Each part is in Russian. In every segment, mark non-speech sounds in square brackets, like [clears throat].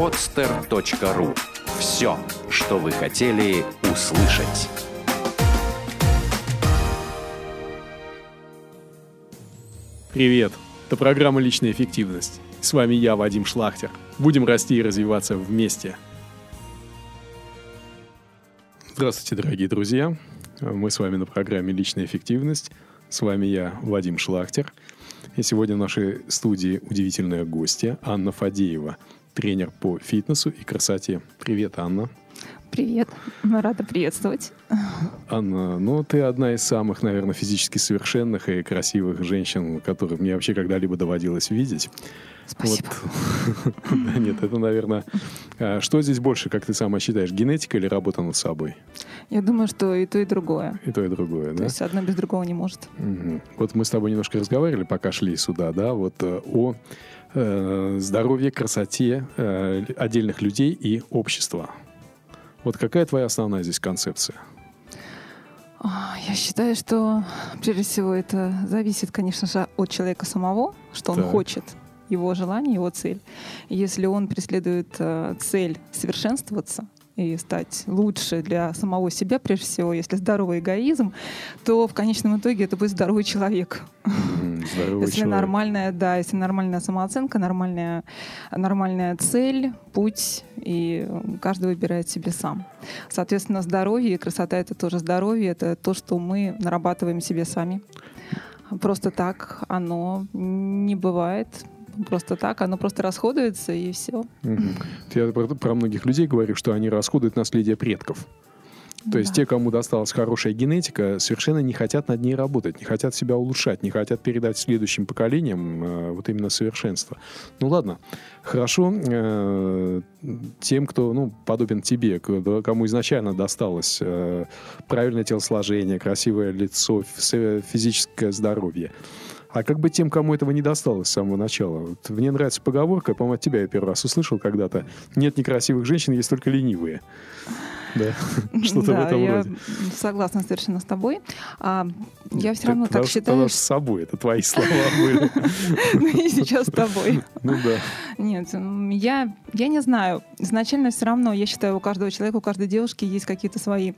podster.ru Все, что вы хотели услышать. Привет! Это программа «Личная эффективность». С вами я, Вадим Шлахтер. Будем расти и развиваться вместе. Здравствуйте, дорогие друзья. Мы с вами на программе «Личная эффективность». С вами я, Вадим Шлахтер. И сегодня в нашей студии удивительная гостья Анна Фадеева, тренер по фитнесу и красоте. Привет, Анна. Привет, рада приветствовать. Анна, ну ты одна из самых, наверное, физически совершенных и красивых женщин, которых мне вообще когда-либо доводилось видеть. Спасибо. Вот. [laughs] да, нет, это, наверное... а Что здесь больше, как ты сама считаешь, генетика или работа над собой? Я думаю, что и то, и другое. И то, и другое, То да? есть одно без другого не может. Мгм. Вот мы с тобой немножко разговаривали, пока шли сюда, да, вот э, о здоровье, красоте э, отдельных людей и общества. Вот какая твоя основная здесь концепция? А, Я считаю, что прежде всего это зависит, конечно же, от человека самого, что он Так. хочет, его желание, его цель. Если он преследует э, цель совершенствоваться и стать лучше для самого себя, прежде всего, если здоровый эгоизм, то в конечном итоге это будет здоровый человек. Здоровый Если человек. нормальная, да, если нормальная самооценка, нормальная, нормальная цель, путь, и каждый выбирает себе сам. Соответственно, здоровье и красота — это тоже здоровье, это то, что мы нарабатываем себе сами. Просто так оно не бывает. Просто так, оно просто расходуется, и все. Я про, про многих людей говорю, что они расходуют наследие предков. То есть Да. те, кому досталась хорошая генетика, совершенно не хотят над ней работать, не хотят себя улучшать, не хотят передать следующим поколениям э, вот именно совершенство. Ну ладно, хорошо э, тем, кто ну, подобен тебе, кому изначально досталось э, правильное телосложение, красивое лицо, фи- физическое здоровье. А как бы тем, кому этого не досталось с самого начала? Вот мне нравится поговорка, по-моему, от тебя я первый раз услышал когда-то. Нет некрасивых женщин, есть только ленивые. Да, [laughs] что-то в этом я роде. согласна совершенно с тобой. А, я все равно так считаю, потому что с собой, это твои слова [laughs] были. что и сейчас с тобой. [laughs] Ну да. Нет, я, я не знаю. Изначально все равно, я считаю, у каждого человека, у каждой девушки есть какие-то свои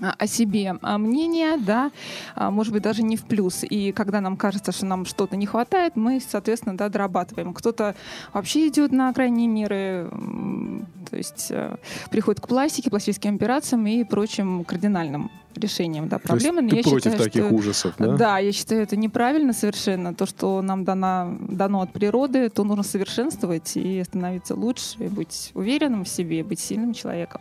о себе а, мнения, да, а, может быть, даже не в плюс. И когда нам кажется, что нам что-то не хватает, мы, соответственно, да, дорабатываем. Кто-то вообще идет на крайние меры, то есть э, приходит к пластике, пластическим операциям и прочим кардинальным решениям да, То есть проблемы. Ты я против считаю, таких что- ужасов, да? да, я считаю, это неправильно совершенно. То, что нам дано, дано от природы, то нужно совершенствовать и становиться лучше, и быть уверенным в себе, быть сильным человеком.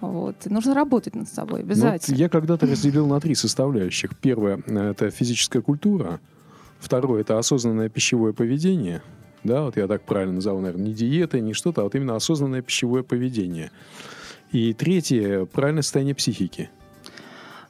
Вот. И нужно работать над собой Ну, обязательно. я когда-то разделил на три составляющих. Первое – это физическая культура. Второе – это осознанное пищевое поведение. Да, вот я так правильно назову, наверное, не диета, не что-то, а вот именно осознанное пищевое поведение. И третье – правильное состояние психики.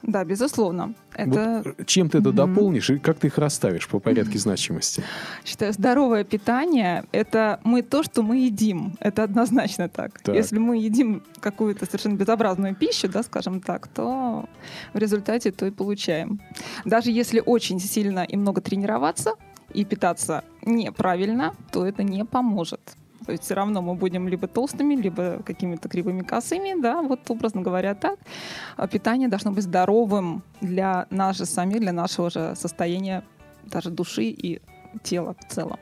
Да, безусловно. Это, Вот чем ты это Мгм. дополнишь и как ты их расставишь по порядке значимости? считаю, здоровое питание — это мы то, что мы едим. Это однозначно так. Так. Если мы едим какую-то совершенно безобразную пищу, да, скажем так, то в результате то и получаем. Даже если очень сильно и много тренироваться и питаться неправильно, то это не поможет. То есть все равно мы будем либо толстыми, либо какими-то кривыми косыми, да, вот образно говоря так. А питание должно быть здоровым для нас же самих, для нашего же состояния даже души и тела в целом.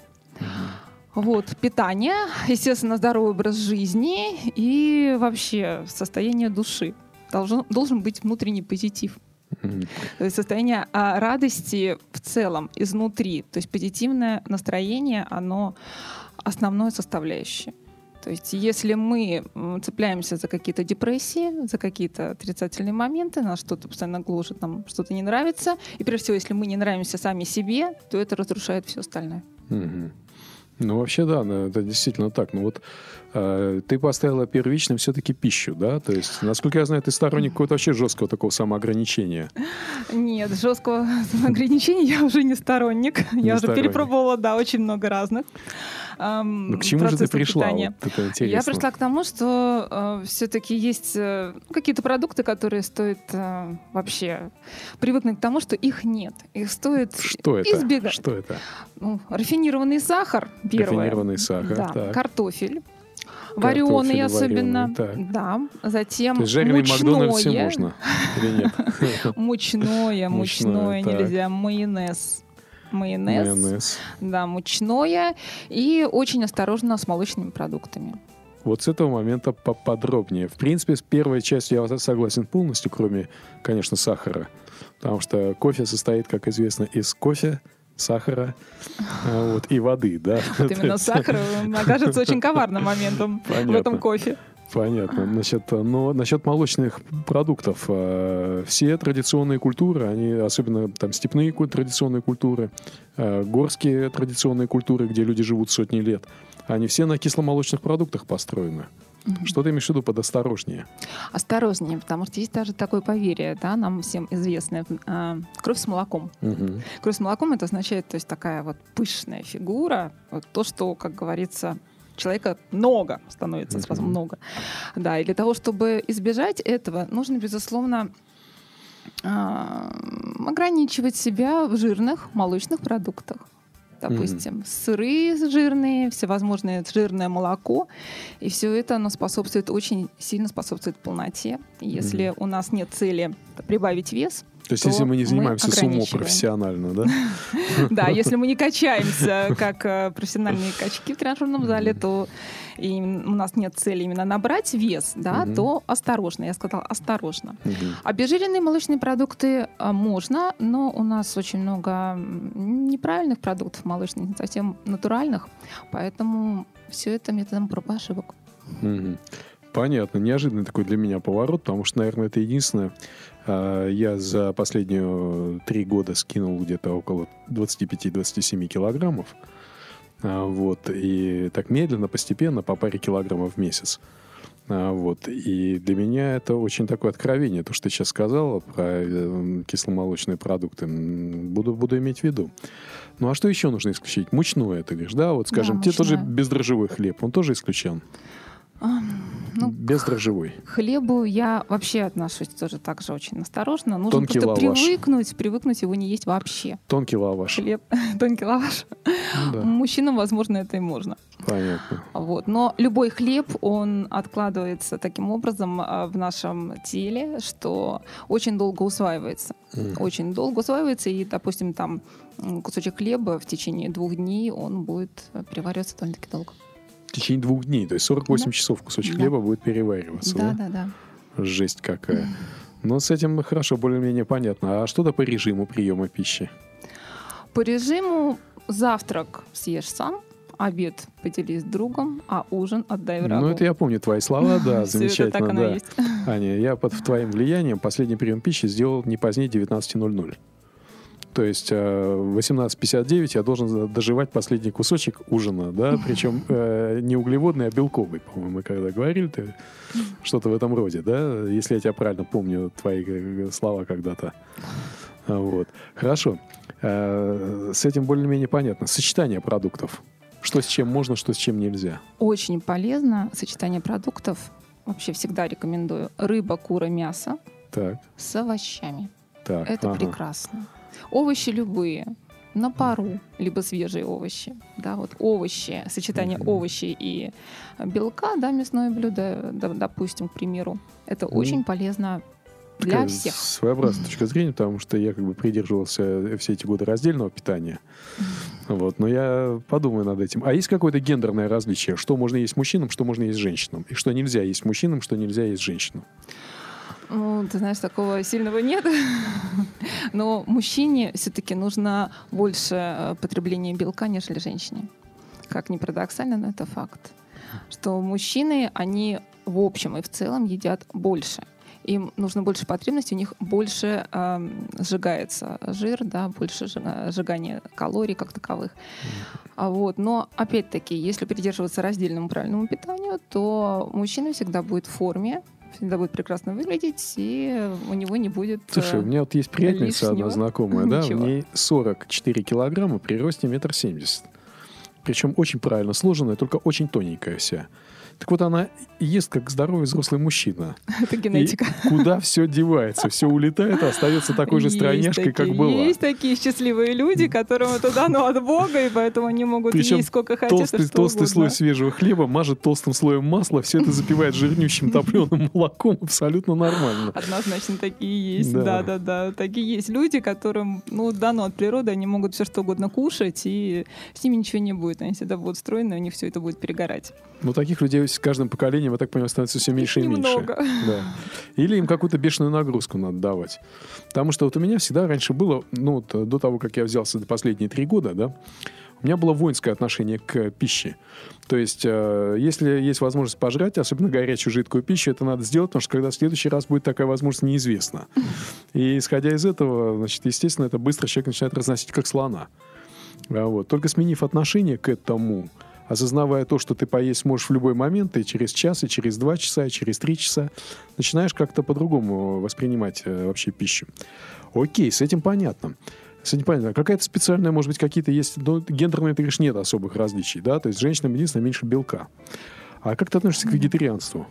Вот, питание, естественно, здоровый образ жизни и вообще состояние души. Должен, должен быть внутренний позитив. То есть состояние а, радости в целом, изнутри. То есть позитивное настроение, оно основное составляющее. То есть если мы цепляемся за какие-то депрессии, за какие-то отрицательные моменты, нас что-то постоянно гложет, нам что-то не нравится, и прежде всего, если мы не нравимся сами себе, то это разрушает все остальное. Мгм. Ну, вообще, да, это действительно так. Ну, вот ты поставила первичным все-таки пищу, да? То есть, насколько я знаю, ты сторонник какого-то вообще жесткого такого самоограничения. Нет, жесткого ограничения я уже не сторонник. Не я уже сторонник. перепробовала, да, очень много разных. эм, Ну, к чему же ты пришла? Вот это Я пришла к тому, что все-таки есть э, какие-то продукты, которые стоит э, вообще привыкнуть к тому, что их нет. Их стоит Что это? избегать. Что это? Ну, рафинированный сахар, первое. Рафинированный сахар, Да, так. картофель. Вареные особенно. вареный, так. Да. Затем То есть жареный Макдональдсе мучное. можно [laughs] или нет? Мучное, Мучное, нельзя. Майонез. Майонез. Майонез. Да, мучное. И очень осторожно с молочными продуктами. Вот с этого момента поподробнее. В принципе, с первой частью я согласен полностью, кроме, конечно, сахара. Потому что кофе состоит, как известно, из кофе, сахара а, вот, и воды. Да? [laughs] Вот именно [laughs] сахар окажется очень коварным моментом в Понятно. этом кофе. Понятно. Значит, но насчет молочных продуктов. э, Все традиционные культуры, они, особенно там степные традиционные культуры, э, горские традиционные культуры, где люди живут сотни лет, они все на кисломолочных продуктах построены. Что ты имеешь в виду под осторожнее? Осторожнее, потому что есть даже такое поверье, да, нам всем известное, а, кровь с молоком. Мгм. Кровь с молоком это означает, то есть такая вот пышная фигура, вот то, что, как говорится, человека много становится сразу много. Да, и для того, чтобы избежать этого, нужно, безусловно, а, ограничивать себя в жирных молочных продуктах. Допустим, сыры жирные, всевозможное жирное молоко. И все это оно способствует, очень сильно способствует полноте. Если у нас нет цели прибавить вес, То есть, то если мы не занимаемся сумо профессионально, да? [laughs] да, если мы не [laughs] качаемся как э, профессиональные качки в тренажерном зале, то и у нас нет цели именно набрать вес, да, Мгм. то осторожно. Я сказала осторожно. Мгм. Обезжиренные молочные продукты а, можно, но у нас очень много неправильных продуктов молочных, не совсем натуральных, поэтому все это методом проб и ошибок. Мгм. Понятно. Неожиданный такой для меня поворот, потому что, наверное, это единственное. А, Я за последние три года скинул где-то около 25-27 килограммов. А, Вот. И так медленно, постепенно, по паре килограммов в месяц. А, Вот. И для меня это очень такое откровение, то, что ты сейчас сказала про э, кисломолочные продукты. Буду, буду иметь в виду. Ну а что еще нужно исключить? Мучное, ты говоришь, да? Вот, скажем, те тоже мучное. бездрожжевой хлеб, он тоже исключен? Ну, Бездрожжевой. К хлебу я вообще отношусь тоже так же очень осторожно. Нужно Тонкий лаваш. привыкнуть, привыкнуть его не есть вообще. Тонкий лаваш. Хлеб, [laughs] тонкий лаваш. Ну да, Мужчинам, возможно, это и можно. понятно. Вот. Но любой хлеб, он откладывается таким образом а, в нашем теле, что очень долго усваивается. М. Очень долго усваивается, и, допустим, там кусочек хлеба в течение двух дней, он будет перевариваться довольно-таки долго. В течение двух дней, то есть 48 Да. часов кусочек Да. хлеба будет перевариваться, да? Да, да, да. Жесть какая. Но с этим хорошо, более-менее понятно. А что-то по режиму приема пищи? По режиму завтрак съешь сам, обед поделись с другом, а ужин отдай врагу. Ну, это я помню твои слова, да, [laughs] замечательно, так да. Аня, я под твоим влиянием последний прием пищи сделал не позднее 19.00. То есть э, в 18.59 я должен доживать последний кусочек ужина, да, причем э, не углеводный, а белковый, по-моему, мы когда говорили, ты что-то в этом роде, да, если я тебя правильно помню, твои э, слова когда-то. А, Вот. Хорошо. Э, С этим более-менее понятно. Сочетание продуктов. Что с чем можно, что с чем нельзя. Очень полезно сочетание продуктов. Вообще всегда рекомендую. Рыба, кура, мясо Так, с овощами. так. Это ага. прекрасно. Овощи любые. На пару, либо свежие овощи. Да, вот овощи, сочетание Мгм. овощей и белка, да, мясное блюдо, да, допустим, к примеру. Это Ну, очень полезно для Такая всех. Своеобразная точка зрения, потому что я как бы придерживался все эти годы раздельного питания. Вот, но я подумаю над этим. А есть какое-то гендерное различие? Что можно есть мужчинам, что можно есть женщинам? И что нельзя есть мужчинам, что нельзя есть женщинам? Ну, ты знаешь, такого сильного нет. [laughs] Но мужчине все-таки нужно больше э, потребления белка, нежели женщине. Как ни парадоксально, но это факт. Что мужчины, они в общем и в целом едят больше. Им нужно больше потребностей, у них больше эм, сжигается жир, да, больше сжига- сжигания калорий как таковых. А вот, но опять-таки, если придерживаться раздельному правильному питанию, то мужчина всегда будет в форме, всегда будет прекрасно выглядеть, и у него не будет... э, Слушай, у меня вот есть приятельница одна лишнего. знакомая, [laughs] да, у Ничего. ней 44 килограмма при росте метр семьдесят. Причем очень правильно сложенная, только очень тоненькая вся. Так вот, она ест как здоровый взрослый мужчина. [laughs] Это генетика. И куда все девается, все улетает, а остается такой же стройняшкой, как была. Есть такие счастливые люди, которым это дано от Бога, и поэтому они могут Причем есть сколько хотят, Толстый, толстый слой свежего хлеба мажет толстым слоем масла, все это запивает жирнющим [laughs] топленым молоком, абсолютно нормально. Однозначно такие есть, Да. да, да, да. Такие есть люди, которым, ну, дано от природы, они могут все что угодно кушать, и с ними ничего не будет. Они всегда будут стройны, у них все это будет перегорать. Но таких людей с каждым поколением, я так понимаю, становится все меньше и меньше. Немного. [laughs] Да. Или им какую-то бешеную нагрузку надо давать. Потому что вот у меня всегда раньше было, ну, вот, э, до того, как я взялся до последние три года, да, у меня было воинское отношение к пище. То есть, э, если есть возможность пожрать, особенно горячую жидкую пищу, это надо сделать, потому что когда в следующий раз будет такая возможность, неизвестно. И исходя из этого, значит, естественно, это быстро человек начинает разносить как слона. А Вот. Только сменив отношение к этому, осознавая то, что ты поесть можешь в любой момент, и через час, и через два часа, и через три часа, начинаешь как-то по-другому воспринимать э, вообще пищу. Окей, с этим понятно. С этим понятно. Какая-то специальная, может быть, какие-то есть... Ну, гендерные, ты говоришь, нет особых различий, да? То есть женщинам единственное меньше белка. А как ты относишься к вегетарианству?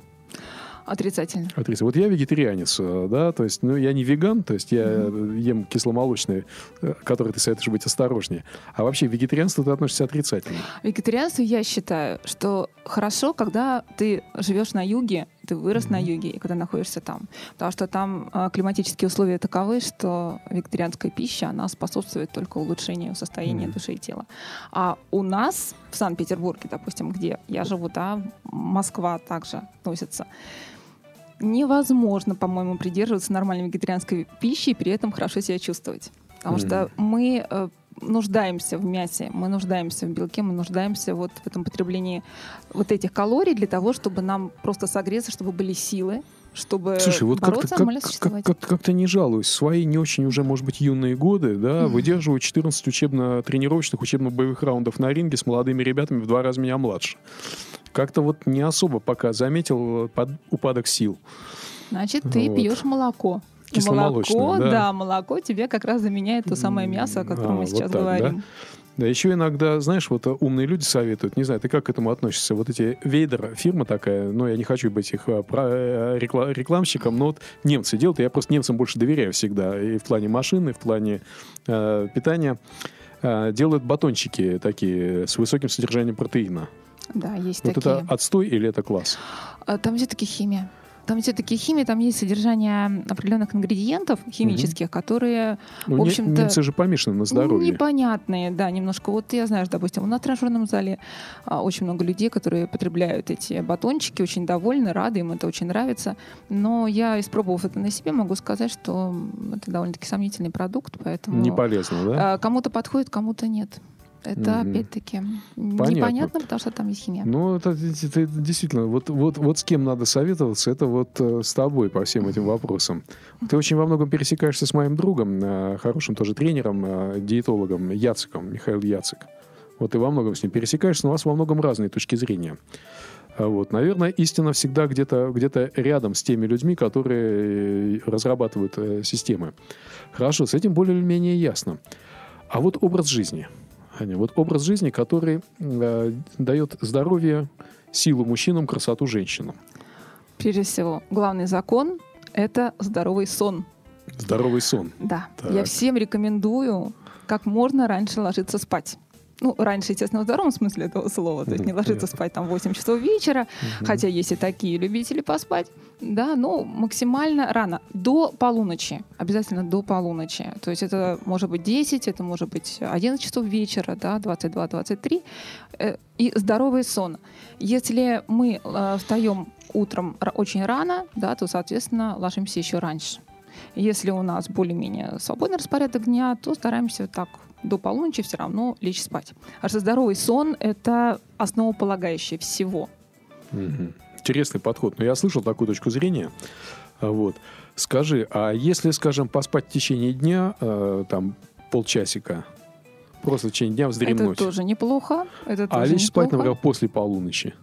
Отрицательно. Актриса. Вот я вегетарианец, э, да, то есть, ну, я не веган, то есть я э, ем кисломолочные, э, которые ты советуешь быть осторожнее. А вообще к вегетарианству ты относишься отрицательно. Вегетарианство я считаю, что хорошо, когда ты живешь на юге, ты вырос на юге, и когда находишься там. Потому что там а, климатические условия таковы, что вегетарианская пища, она способствует только улучшению состояния Мгм. души и тела. А у нас в Санкт-Петербурге, допустим, где я живу, да, Москва также относится, невозможно, по-моему, придерживаться нормальной вегетарианской пищи и при этом хорошо себя чувствовать. Потому Мгм. что мы э, нуждаемся в мясе, мы нуждаемся в белке, мы нуждаемся вот в этом потреблении вот этих калорий для того, чтобы нам просто согреться, чтобы были силы, чтобы Слушай, вот как-то бороться, как, нормально как, существовать. как, как-то не жалуюсь. Свои не очень уже, может быть, юные годы, да, Мгм. выдерживаю 14 учебно-тренировочных, учебно-боевых раундов на ринге с молодыми ребятами в два раза меня младше. Как-то вот не особо пока заметил э, под- упадок сил. Значит, ты Вот. пьешь молоко. Молоко, да. молоко тебе как раз заменяет то самое мясо, о котором А, мы вот сейчас так, да? говорим. Да, еще иногда, знаешь, вот э, умные люди советуют, не знаю, ты как к этому относишься? Вот эти Вейдер, фирма такая, ну, я не хочу быть их э, э, рекла- рекламщиком, но вот немцы делают, и я просто немцам больше доверяю всегда, и в плане машины, и в плане э, питания. Э, делают батончики такие с высоким содержанием протеина. Да, есть Вот такие. это отстой или это класс? Там все-таки химия. Там все-таки химия, там есть содержание определенных ингредиентов химических, которые Ну, В общем-то, немцы же помешаны на здоровье. непонятные, да, немножко. Вот я знаю, допустим, на тренажерном зале а, очень много людей, которые потребляют эти батончики, очень довольны, рады, им это очень нравится. Но я, испробовав это на себе, могу сказать, что это довольно-таки сомнительный продукт, поэтому Не полезно, да? а, кому-то подходит, кому-то нет. Это Мгм. опять-таки Понятно. непонятно, потому что там есть химия. Ну, это, это действительно, вот, вот, вот с кем надо советоваться, это вот э, с тобой по всем этим вопросам. Ты очень во многом пересекаешься с моим другом, э, хорошим тоже тренером, э, диетологом Яциком, Михаил Яцик. Вот ты во многом с ним пересекаешься, но у вас во многом разные точки зрения. А Вот, наверное, истина всегда где-то где рядом с теми людьми, которые разрабатывают системы. Хорошо, с этим более или менее ясно. А вот образ жизни. Аня, вот образ жизни, который э, дает здоровье, силу мужчинам, красоту женщинам. Прежде всего, главный закон — это здоровый сон. Здоровый сон. Да, Так. я всем рекомендую как можно раньше ложиться спать. Ну, раньше, естественно, в здоровом смысле этого слова. То есть не ложиться спать там в 8 часов вечера, хотя есть и такие любители поспать. Да, но максимально рано, до полуночи. Обязательно до полуночи. То есть это может быть 10, это может быть 11 часов вечера, да, 22-23. Э, И здоровый сон. Если мы э, встаем утром очень рано, да, то, соответственно, ложимся еще раньше. Если у нас более-менее свободный распорядок дня, то стараемся так до полуночи все равно лечь спать. Потому что здоровый сон — это основополагающее всего. Интересный подход. Но я слышал такую точку зрения. А Вот. Скажи, а если, скажем, поспать в течение дня, э, там, полчасика, просто в течение дня вздремнуть, Это тоже неплохо. Это а тоже лечь спать, неплохо. например, после полуночи,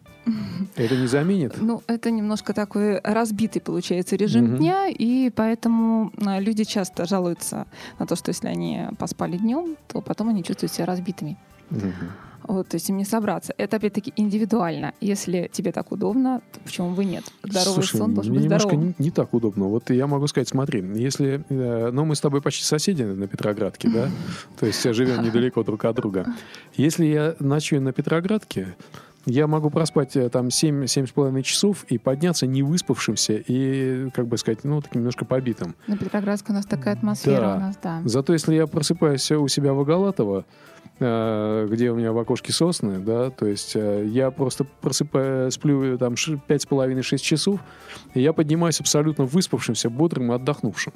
это не заменит? Ну, это немножко такой разбитый, получается, режим Мгм. дня, и поэтому а, люди часто жалуются на то, что если они поспали днем, то потом они чувствуют себя разбитыми. Мгм. Вот, то есть им не собраться. Это опять-таки индивидуально. Если тебе так удобно, то почему бы нет? Здоровый Слушай, сон должен мне быть немножко здоровым. не, не так удобно. Вот я могу сказать, смотри, если... э, ну, мы с тобой почти соседи на Петроградке, да? [laughs] То есть живем недалеко друг от друга. Если я ночую на Петроградке, я могу проспать э, там 7-7,5 часов и подняться не выспавшимся и, как бы сказать, ну, таким немножко побитым. На Петроградской у нас такая атмосфера Да. у нас, да. Зато если я просыпаюсь у себя в Агалатово, э, где у меня в окошке сосны, да, то есть э, я просто просыпаю, сплю э, там ш- пять с половиной-шесть часов, и я поднимаюсь абсолютно выспавшимся, бодрым и отдохнувшим.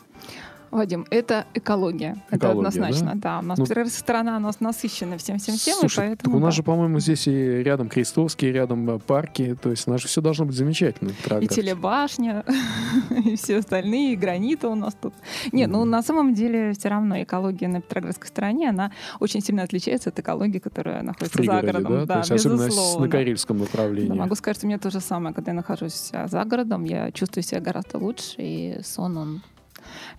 Вадим, это экология. это Экология, однозначно, да. У нас Ну, страна, у нас насыщена всем-всем-всем, и Слушай, поэтому... у нас да. же, по-моему, здесь и рядом Крестовский, рядом э, парки, то есть у нас же все должно быть замечательно. И телебашня, [laughs] и все остальные, и гранита у нас тут. Нет, ну на самом деле все равно экология на Петроградской стороне, она очень сильно отличается от экологии, которая находится за городом. да? То есть особенно на Карельском направлении. Да, могу сказать, что у меня то же самое, когда я нахожусь за городом, я чувствую себя гораздо лучше, и сон, он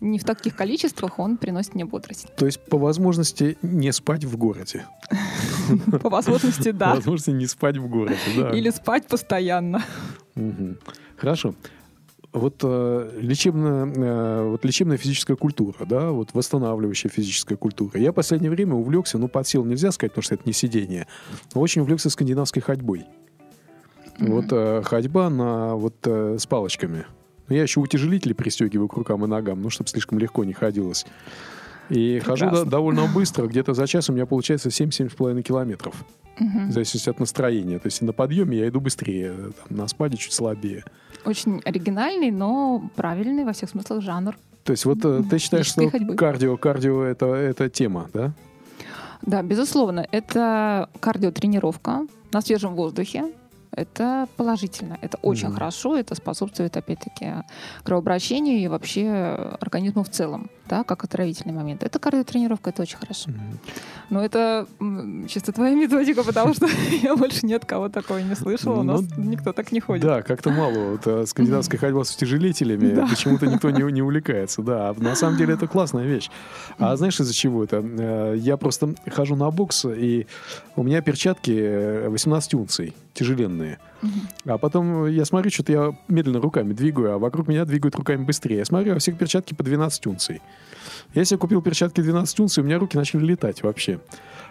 не в таких количествах, он приносит мне бодрость. То есть по возможности не спать в городе. По возможности, По да. возможности не спать в городе, да. Или спать постоянно. Хорошо. Вот, э, лечебная, э, вот лечебная физическая культура, да, вот восстанавливающая физическая культура. Я в последнее время увлекся, ну, под силу нельзя сказать, потому что это не сидение, но очень увлекся скандинавской ходьбой. Мгм. Вот э, ходьба на, вот, э, с палочками. Ну, я еще утяжелители пристегиваю к рукам и ногам, ну, чтобы слишком легко не ходилось. И хожу Прекрасно. до- довольно быстро, где-то за час у меня получается 7-7,5 километров. Мгм. В зависимости от настроения. То есть на подъеме я иду быстрее, там, на спаде чуть слабее. Очень оригинальный, но правильный во всех смыслах жанр. То есть вот э, ты считаешь, что ходьбы. кардио, кардио это, это тема, да? Да, безусловно, это кардиотренировка на свежем воздухе. Это положительно, это очень Мгм. хорошо, это способствует, опять-таки, кровообращению и вообще организму в целом, да, как отравительный момент. Это кардиотренировка, это очень хорошо. Но это чисто твоя методика, потому что [laughs] я больше ни от кого такого не слышала, у Ну, нас никто так не ходит. Да, как-то мало. Вот, э, скандинавская ходьба с утяжелителями почему-то никто не, увлекается. Да, а на самом деле это [laughs] классная вещь. А знаешь, из-за чего это? Э, Я просто хожу на бокс, и у меня перчатки э, 18 унций, тяжеленные. А потом я смотрю, что-то я медленно руками двигаю, а вокруг меня двигают руками быстрее. Я смотрю, а всех перчатки по 12 унций. Я себе купил перчатки 12 унций, у меня руки начали летать вообще.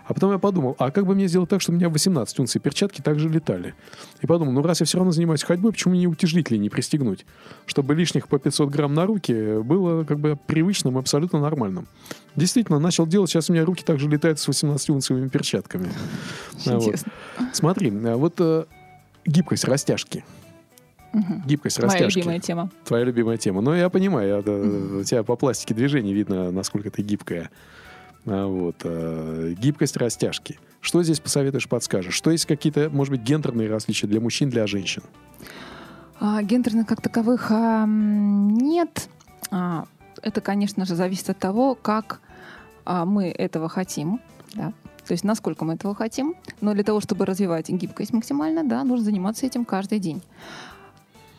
А потом я подумал, а как бы мне сделать так, чтобы у меня 18 унций перчатки также летали? И подумал, ну раз я все равно занимаюсь ходьбой, почему мне утяжелители не пристегнуть? Чтобы лишних по 500 грамм на руки было как бы привычным, абсолютно нормальным. Действительно, начал делать, сейчас у меня руки также летают с 18-унцевыми перчатками. Вот. Смотри, вот э, гибкость растяжки. Мгм. Гибкость Моя растяжки. любимая тема. Твоя любимая тема. Ну, я понимаю, я, да, у тебя по пластике движений видно, насколько ты гибкая. А, вот. э, гибкость растяжки. Что здесь посоветуешь, подскажешь? Что есть какие-то, может быть, гендерные различия для мужчин, для женщин? А, гендерных как таковых а, нет. А, это, конечно же, зависит от того, как а, мы этого хотим. Да? То есть насколько мы этого хотим. Но для того, чтобы развивать гибкость максимально, да, нужно заниматься этим каждый день.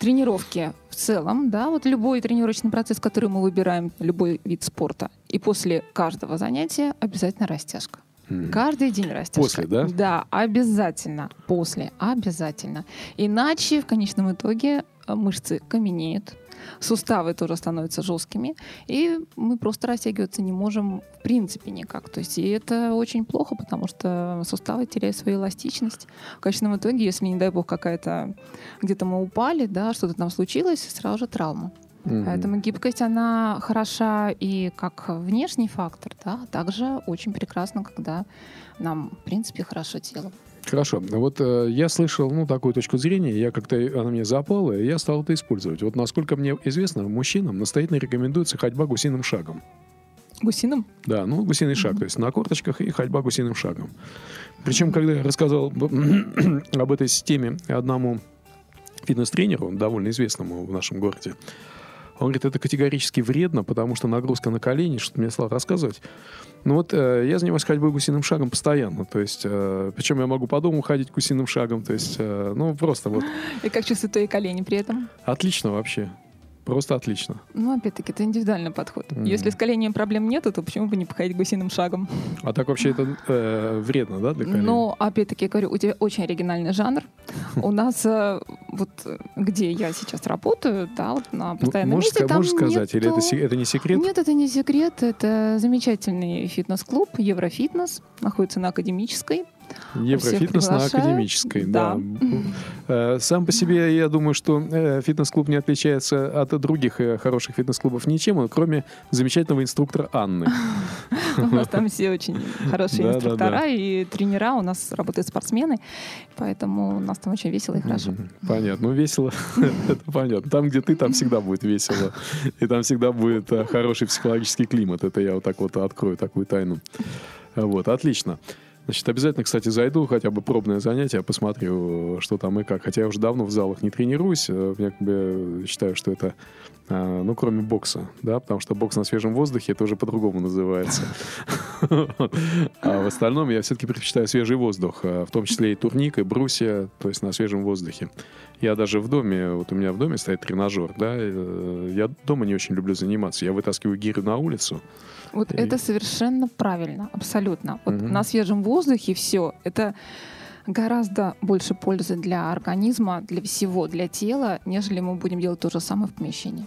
Тренировки в целом, да, вот любой тренировочный процесс, который мы выбираем, любой вид спорта, и после каждого занятия обязательно растяжка. Каждый день растяжка. После, да? Да, обязательно. После, обязательно. Иначе в конечном итоге э, мышцы каменеют, суставы тоже становятся жесткими, и мы просто растягиваться не можем в принципе никак. То есть и это очень плохо, потому что суставы теряют свою эластичность. В конечном итоге, если, не дай бог, какая-то где-то мы упали, да, что-то там случилось, сразу же травма. Мгм. Поэтому гибкость, она хороша и как внешний фактор, да, а также очень прекрасно, когда нам, в принципе, хорошо тело. Хорошо. Вот э, я слышал, ну, такую точку зрения, я как-то, она мне запала, и я стал это использовать. Вот насколько мне известно, мужчинам настоятельно рекомендуется ходьба гусиным шагом. Гусиным? Да, ну, гусиный шаг, Мгм. то есть на корточках и ходьба гусиным шагом. Причем, когда я рассказал об- [clears throat] об этой системе одному фитнес-тренеру, довольно известному в нашем городе, он говорит, это категорически вредно, потому что нагрузка на колени, что мне стал рассказывать. Ну вот э, я занимаюсь ходьбой гусиным шагом постоянно, то есть, э, причем я могу по дому ходить гусиным шагом, то есть, э, ну просто вот И как чувствуют твои колени при этом? отлично вообще. Просто отлично. Ну, опять-таки, это индивидуальный подход. Мгм. Если с колением проблем нету, то почему бы не походить гусиным шагом? А так вообще это э, вредно, да, для колен? Но, опять-таки, я говорю, у тебя очень оригинальный жанр. У нас э, вот э, где я сейчас работаю, да, вот на Ну, постоянном можешь, месте, там можешь сказать, или это не секрет? Нет, это не секрет. Это замечательный фитнес-клуб Еврофитнес. Находится на Академической. Еврофитнес на академической, да. Да. Э, Сам по себе я думаю, что э, фитнес-клуб не отличается от других э, хороших фитнес-клубов ничем, кроме замечательного инструктора Анны. [laughs] У нас там все очень хорошие инструктора и тренера. У нас работают спортсмены. Поэтому у нас там очень весело и хорошо. Понятно. Ну, весело, [laughs] это понятно. Там, где ты, там всегда будет весело. И там всегда будет хороший психологический климат. Это я вот так вот открою такую тайну. Вот, отлично. Значит, обязательно, кстати, зайду, хотя бы пробное занятие, посмотрю, что там и как. Хотя я уже давно в залах не тренируюсь. э, Я как бы считаю, что это, э, ну, кроме бокса, да, потому что бокс на свежем воздухе, это уже по-другому называется. [laughs] А в остальном я все-таки предпочитаю свежий воздух, э, в том числе и турник, и брусья, то есть на свежем воздухе. Я даже в доме, вот у меня в доме стоит тренажер, да, я дома не очень люблю заниматься. Я вытаскиваю гирю на улицу, Вот И- это совершенно правильно, абсолютно. Вот Мгм. на свежем воздухе все это гораздо больше пользы для организма, для всего, для тела, нежели мы будем делать то же самое в помещении.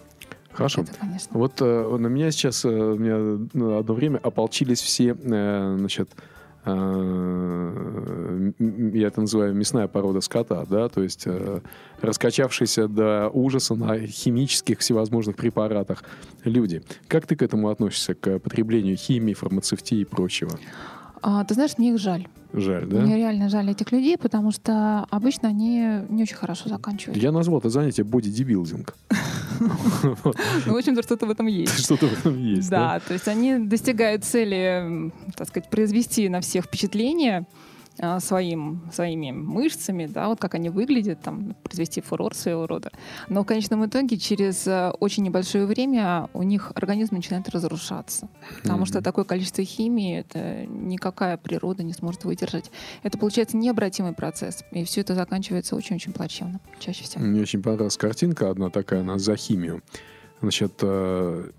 Хорошо. Это, конечно. Вот э, на меня сейчас, э, у меня ну, одно время ополчились все, э, значит, э, я это называю мясная порода скота, да, то есть э, раскачавшиеся до ужаса на химических всевозможных препаратах люди. Как ты к этому относишься, к потреблению химии, фармацевтии и прочего? А, ты знаешь, мне их жаль. Жаль, да? Мне реально жаль этих людей, потому что обычно они не очень хорошо заканчивают. Я назвал это занятие бодидибилдинг. [laughs] Ну, в общем-то, что-то в этом есть. [laughs] Что-то в этом есть, да? То есть они достигают цели, так сказать, произвести на всех впечатление своим, своими мышцами, да, вот как они выглядят, там, произвести фурор своего рода. Но в конечном итоге через э, очень небольшое время у них организм начинает разрушаться. Потому что Мгм. такое количество химии это никакая природа не сможет выдержать. Это получается необратимый процесс. И все это заканчивается очень-очень плачевно, чаще всего. Мне очень понравилась картинка одна такая, она за химию. Значит, э,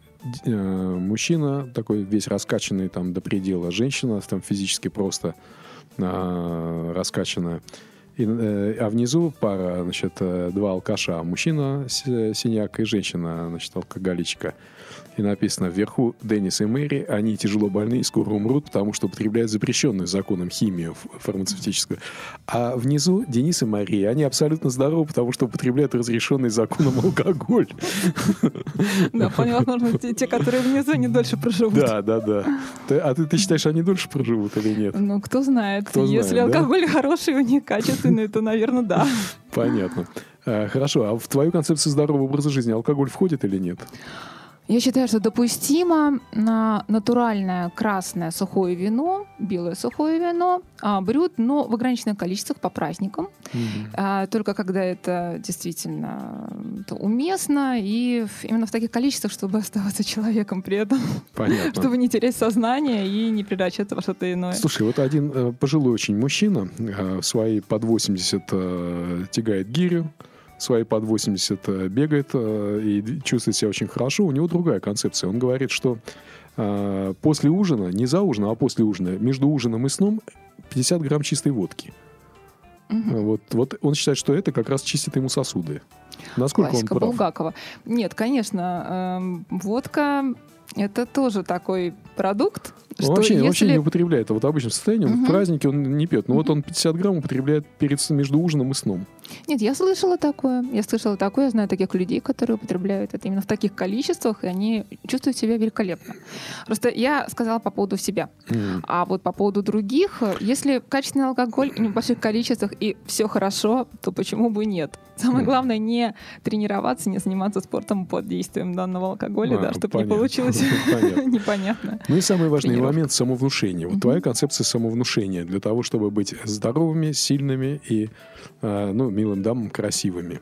э, мужчина такой весь раскачанный там до предела, женщина там физически просто э, раскачанная. И, э, а внизу пара, значит, э, два алкаша. Мужчина с- синяк и женщина, значит, алкоголичка. И написано вверху Деннис и Мэри, они тяжело больны и скоро умрут, потому что употребляют запрещенную законом химию фармацевтическую. А внизу Денис и Мария, они абсолютно здоровы, потому что употребляют разрешенный законом алкоголь. Да, вполне [laughs] возможно, те, которые внизу, не дольше проживут. Да, да, да. А ты, ты считаешь, они дольше проживут или нет? Ну, кто знает. Если алкоголь хороший, у них качественный, то, наверное, да. Понятно. Э, Хорошо, а в твою концепцию здорового образа жизни алкоголь входит или нет? Я считаю, что допустимо на натуральное красное сухое вино, белое сухое вино, а, брют, но в ограниченных количествах по праздникам. А, Только когда это действительно м, это уместно и в- именно в таких количествах, чтобы оставаться человеком при этом, Понятно. [laughs] чтобы не терять сознание и не превращаться во что-то иное. Слушай, вот один э, пожилой очень мужчина, э, свои под 80 э, тягает гирю, свои под 80 э, бегает э, и чувствует себя очень хорошо. У него другая концепция. Он говорит, что э, после ужина, не за ужином, а после ужина, между ужином и сном 50 грамм чистой водки. Э, Вот, вот он считает, что это как раз чистит ему сосуды. Насколько Классика он прав? Булгакова. Нет, конечно, эм, водка это тоже такой продукт, Он вообще, если... вообще не употребляет. А вот в обычном состоянии, он в празднике он не пьет. Но вот он 50 грамм употребляет перед, между ужином и сном. Нет, я слышала такое. Я слышала такое, я знаю таких людей, которые употребляют это именно в таких количествах, и они чувствуют себя великолепно. Просто я сказала по поводу себя. М. А вот по поводу других, если качественный алкоголь в небольших количествах и все хорошо, то почему бы нет? Самое главное не тренироваться, не заниматься спортом под действием данного алкоголя, А, да, чтобы понятно. не получилось [laughs] Понятно. [laughs] непонятно. Ну и самый важный момент самовнушения. Вот Мгм. твоя концепция самовнушения для того, чтобы быть здоровыми, сильными и, э, ну, милым дамам красивыми.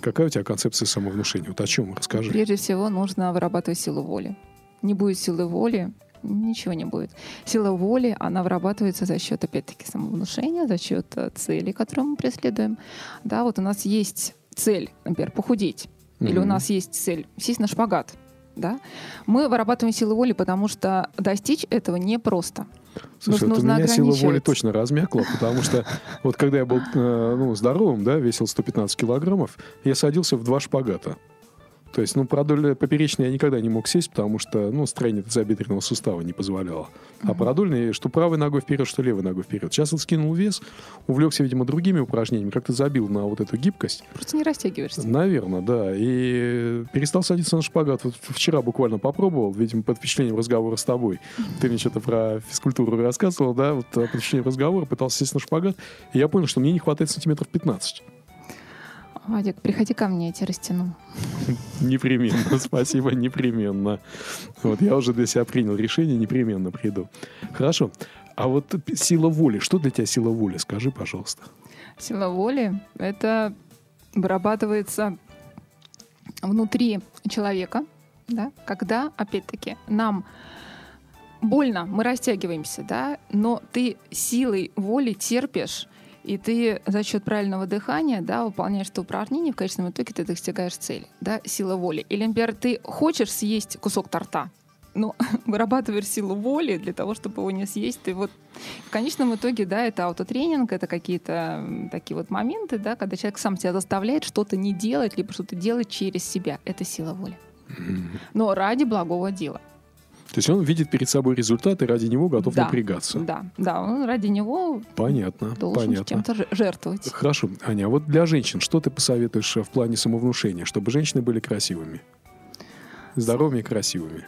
Какая у тебя концепция самовнушения? Вот о чем? Расскажи. Прежде всего нужно вырабатывать силу воли. Не будет силы воли, ничего не будет. Сила воли, она вырабатывается за счет, опять-таки, самовнушения, за счет э, целей, которые мы преследуем. Да, вот у нас есть цель, например, похудеть. или у нас есть цель сесть на шпагат, да, мы вырабатываем силу воли, потому что достичь этого непросто. Слушай, Нужно- вот у нужно меня сила воли точно размякла, потому что вот когда я был э, ну, здоровым, да, весил 115 килограммов, я садился в два шпагата. То есть, ну, продольно поперечный я никогда не мог сесть, потому что, ну, строение тазобедренного сустава не позволяло. А продольный, что правой ногой вперед, что левой ногой вперед. Сейчас вот скинул вес, увлекся, видимо, другими упражнениями, как-то забил на вот эту гибкость. Просто не растягиваешься. Наверное, да. И перестал садиться на шпагат. Вот вчера буквально попробовал, видимо, под впечатлением разговора с тобой. Ты мне что-то про физкультуру рассказывал, да? Вот под впечатлением разговора пытался сесть на шпагат. И я понял, что мне не хватает сантиметров 15. Вадик, приходи ко мне, я тебя растяну. Непременно, [laughs] спасибо, непременно. Вот я уже для себя принял решение, непременно приду. Хорошо. А вот сила воли, что для тебя сила воли? Скажи, пожалуйста. Сила воли — это вырабатывается внутри человека, да, когда, опять-таки, нам больно, мы растягиваемся, да, но ты силой воли терпишь, и ты за счет правильного дыхания, да, выполняешь то упражнение, в конечном итоге ты достигаешь цели, да, сила воли. Или, например, ты хочешь съесть кусок торта, но [laughs] вырабатываешь силу воли для того, чтобы его не съесть. Ты вот в конечном итоге, да, это аутотренинг, это какие-то такие вот моменты, да, когда человек сам себя заставляет что-то не делать, либо что-то делать через себя. Это сила воли. Но ради благого дела. То есть он видит перед собой результат и ради него готов Да. напрягаться. Да, да, он ради него Понятно, должен понятно. чем-то жертвовать. Хорошо, Аня, а вот для женщин что ты посоветуешь э, в плане самовнушения, чтобы женщины были красивыми? Здоровыми и красивыми.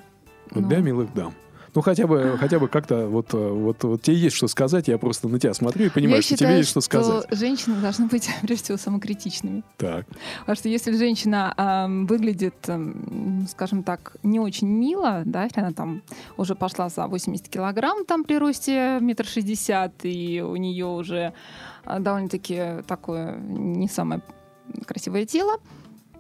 Вот Ну. для милых дам. Ну, хотя бы, хотя бы как-то вот, э, вот, вот тебе есть что сказать, я просто на тебя смотрю и понимаю, Я что считаю, тебе есть что сказать. женщины должны быть, [laughs] прежде всего, самокритичными. Так. Потому что если женщина ам, выглядит, ам, скажем так, не очень мило, да, если она там уже пошла за 80 килограмм там при росте метр шестьдесят, и у нее уже а, довольно-таки такое не самое красивое тело,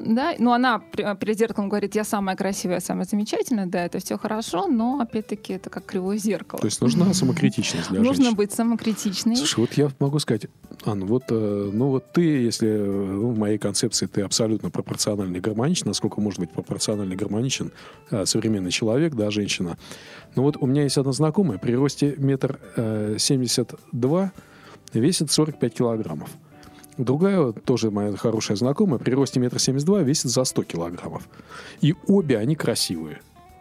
да, но она при- перед зеркалом говорит, я самая красивая, самая замечательная, да, это все хорошо, но опять-таки это как кривое зеркало. То есть нужна самокритичность для Нужно женщин. быть самокритичной. Слушай, вот я могу сказать, Анна, вот, э, ну вот ты, если э, ну, в моей концепции ты абсолютно пропорционально гармоничен, насколько может быть пропорционально гармоничен э, современный человек, да, женщина. Ну вот у меня есть одна знакомая, при росте метр э, семьдесят два весит 45 килограммов. Другая, тоже моя хорошая знакомая, при росте метр семьдесят два весит за 100 килограммов. И обе они красивые.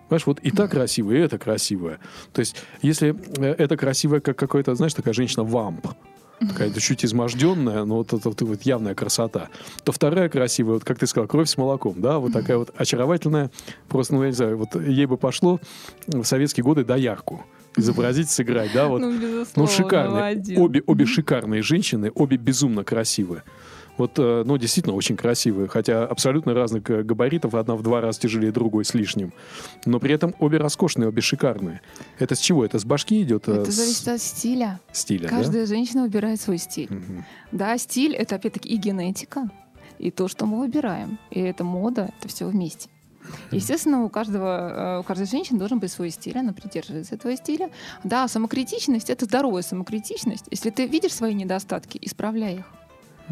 Понимаешь, вот и та красивая, и эта красивая. То есть, если э, это красивая, как какой-то, знаешь, такая женщина-вамп, такая чуть изможденная, но вот это вот, вот явная красота, то вторая красивая, вот как ты сказал, кровь с молоком, да, вот такая вот очаровательная, просто, ну, я не знаю, вот ей бы пошло в советские годы доярку изобразить, сыграть, да, вот. ну, безусловно, Ну, шикарные. Обе, обе шикарные женщины, обе безумно красивые. Вот, э, ну, действительно, очень красивые, хотя абсолютно разных э, габаритов, одна в два раза тяжелее другой с лишним. Но при этом обе роскошные, обе шикарные. Это с чего? Это с башки идет? э, Это с зависит от стиля. стиля, Каждая женщина выбирает свой стиль. да? Мгм. Да, стиль это опять-таки и генетика, и то, что мы выбираем. И это мода, это все вместе. Естественно, у каждого, э, у каждой женщины должен быть свой стиль, она придерживается этого стиля. Да, самокритичность — это здоровая самокритичность. Если ты видишь свои недостатки, исправляй их.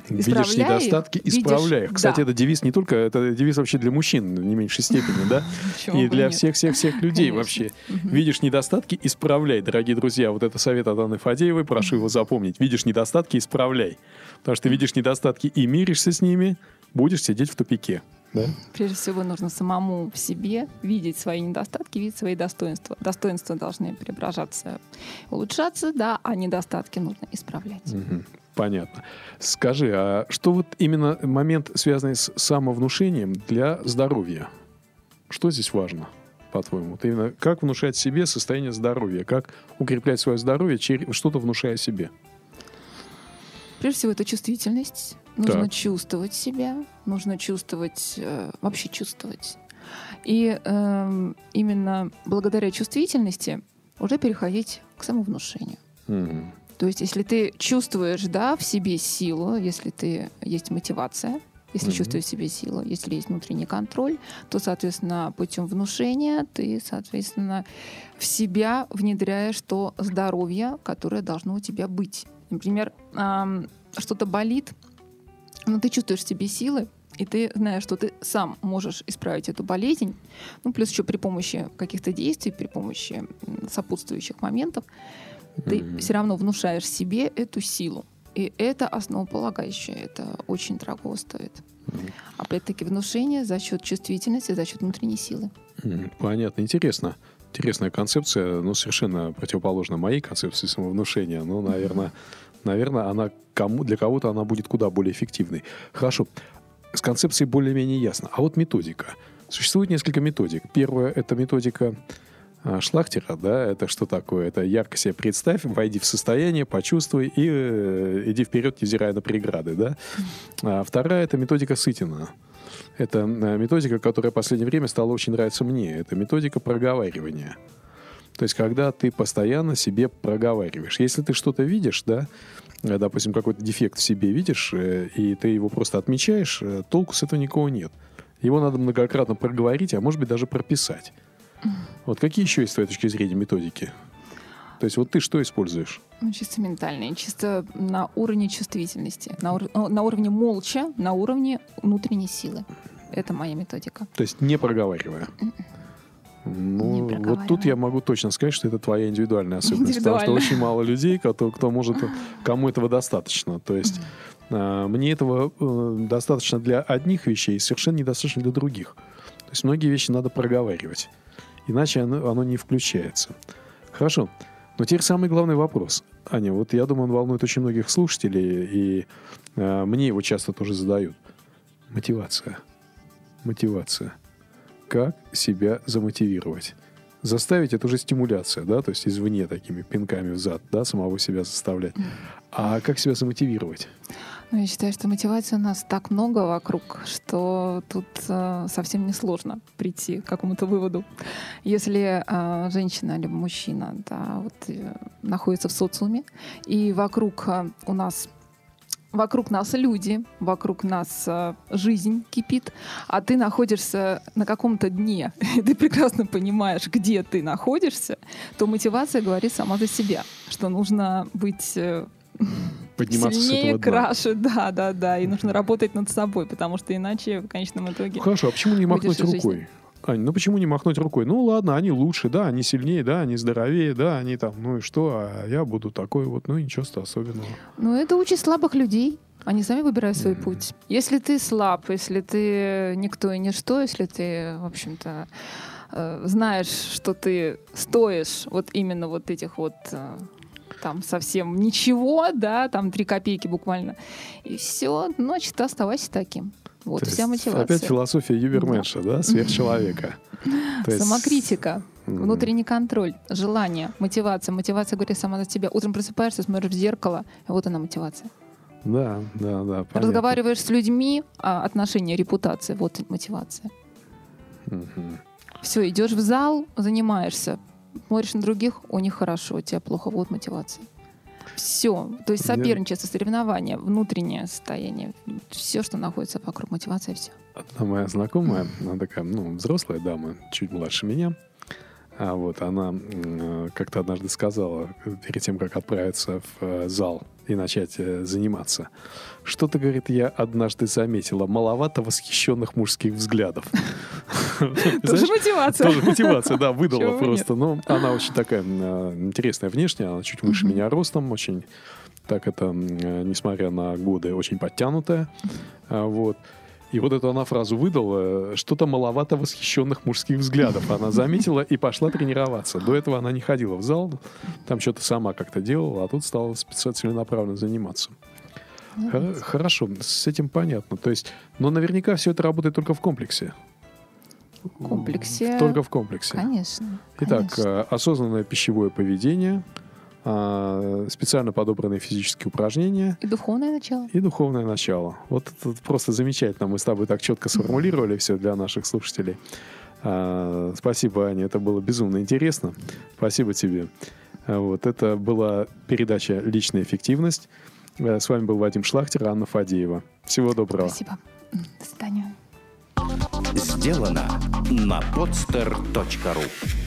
Видишь Исправляй их, недостатки, видишь- исправляй их. Кстати, да. это девиз не только, это девиз вообще для мужчин в не меньшей степени, да? [laughs] И для всех-всех-всех людей вообще. Видишь недостатки, исправляй, дорогие друзья. Вот это совет от Анны Фадеевой, прошу его запомнить. Видишь недостатки, исправляй. Потому что видишь недостатки и миришься с ними, будешь сидеть в тупике. Да? Прежде всего, нужно самому в себе видеть свои недостатки, видеть свои достоинства. Достоинства должны преображаться, улучшаться, да, а недостатки нужно исправлять. Мгм. Понятно. Скажи, а что вот именно момент, связанный с самовнушением для здоровья? Что здесь важно, по-твоему? Вот именно как внушать себе состояние здоровья? Как укреплять свое здоровье, через что-то внушая себе? Прежде всего, это чувствительность. Нужно Так. чувствовать себя, нужно чувствовать, э, вообще чувствовать. И эм, именно благодаря чувствительности уже переходить к самовнушению. Мгм. То есть, если ты чувствуешь, да, в себе силу, если ты есть мотивация, если Мгм. чувствуешь в себе силу, если есть внутренний контроль, то, соответственно, путем внушения ты, соответственно, в себя внедряешь то здоровье, которое должно у тебя быть. Например, ам, что-то болит, но ты чувствуешь в себе силы, и ты знаешь, что ты сам можешь исправить эту болезнь, ну, плюс еще при помощи каких-то действий, при помощи сопутствующих моментов, ты mm-hmm. все равно внушаешь себе эту силу. И это основополагающее, это очень дорого стоит. Mm-hmm. Опять-таки внушение за счет чувствительности, за счет внутренней силы. Mm-hmm. Понятно, интересно. Интересная концепция, ну, совершенно противоположна моей концепции самовнушения. Ну, наверное, наверное, она кому, для кого-то она будет куда более эффективной. Хорошо. С концепцией более-менее ясно. А вот методика. Существует несколько методик. Первая – это методика а, Шлахтера, да, это что такое? Это ярко себе представь, войди в состояние, почувствуй и э, иди вперед, невзирая на преграды, да. А вторая – это методика Сытина. Это э, методика, которая в последнее время стала очень нравиться мне. Это методика проговаривания. То есть, когда ты постоянно себе проговариваешь. Если ты что-то видишь, да, э, допустим, какой-то дефект в себе видишь, э, и ты его просто отмечаешь, толку с этого никого нет. Его надо многократно проговорить, а может быть даже прописать. Вот какие еще есть с твоей точки зрения методики? То есть вот ты что используешь? Ну, чисто ментальные, чисто на уровне чувствительности, на, ур... на уровне молча, на уровне внутренней силы. Это моя методика. То есть не проговаривая? Ну, вот тут я могу точно сказать, что это твоя индивидуальная особенность, потому что очень мало людей, кто, кто может, кому этого достаточно. То есть э, мне этого э, достаточно для одних вещей, совершенно недостаточно для других. То есть многие вещи надо проговаривать, иначе оно, оно не включается. Хорошо. Но теперь самый главный вопрос. Аня, вот я думаю, он волнует очень многих слушателей, и э, мне его часто тоже задают. Мотивация. Мотивация. Как себя замотивировать? Заставить это уже стимуляция, да, то есть извне такими пинками в зад, да, самого себя заставлять. А как себя замотивировать? Ну, я считаю, что мотивации у нас так много вокруг, что тут э, совсем не сложно прийти к какому-то выводу. Если э, женщина либо мужчина да, вот, э, находится в социуме, и вокруг э, у нас вокруг нас люди, вокруг нас э, жизнь кипит, а ты находишься на каком-то дне, [laughs] и ты прекрасно понимаешь, где ты находишься, то мотивация говорит сама за себя, что нужно быть э, подниматься сильнее, краше, да, да, да. И нужно работать над собой, потому что иначе в конечном итоге. Хорошо, а почему не махнуть рукой? Ань, ну почему не махнуть рукой? Ну ладно, они лучше, да, они сильнее, да, они здоровее, да, они там, ну и что, а я буду такой вот, ну ничего особенного. Ну это участь слабых людей. Они сами выбирают свой mm-hmm. путь. Если ты слаб, если ты никто и ничто, если ты, в общем-то, э, знаешь, что ты стоишь вот именно вот этих вот э, там совсем ничего, да, там три копейки буквально, и все, значит, оставайся таким. Вот То вся мотивация. Опять философия Юберменша, да, да? сверхчеловека. [laughs] Самокритика. Внутренний контроль, желание, мотивация. Мотивация говорит сама за тебя. Утром просыпаешься, смотришь в зеркало, и вот она мотивация. Да, да, да. Понятно. Разговариваешь с людьми, а отношения, репутация, вот мотивация. Угу. Все, идешь в зал, занимаешься, смотришь на других, у них хорошо, у тебя плохо, вот мотивация. Все. То есть соперничество, соревнование, внутреннее состояние, все, что находится вокруг мотивации, все. Одна моя знакомая, она такая, ну, взрослая дама, чуть младше меня, а вот она как-то однажды сказала, перед тем, как отправиться в э, зал и начать э, заниматься, что-то, говорит, я однажды заметила, маловато восхищенных мужских взглядов. [laughs] Тоже мотивация. Тоже мотивация, да, выдала просто. Но она очень такая интересная внешне, она чуть выше меня ростом, очень так это, несмотря на годы, очень подтянутая. А вот. И вот эту она фразу выдала, что-то маловато восхищенных мужских взглядов. Она заметила и пошла тренироваться. До этого она не ходила в зал, там что-то сама как-то делала, а тут стала специально целенаправленно заниматься. Хорошо, с этим понятно. То есть, но наверняка все это работает только в комплексе. В комплексе. Только в комплексе. Конечно. Итак, конечно. Э, осознанное пищевое поведение – специально подобранные физические упражнения. И духовное начало. И духовное начало. Вот это просто замечательно. Мы с тобой так четко сформулировали все для наших слушателей. А, спасибо, Аня, это было безумно интересно. Спасибо тебе. А, вот это была передача «Личная эффективность». С вами был Вадим Шлахтер, Анна Фадеева. Всего доброго. Спасибо. До свидания. Сделано на podster.ru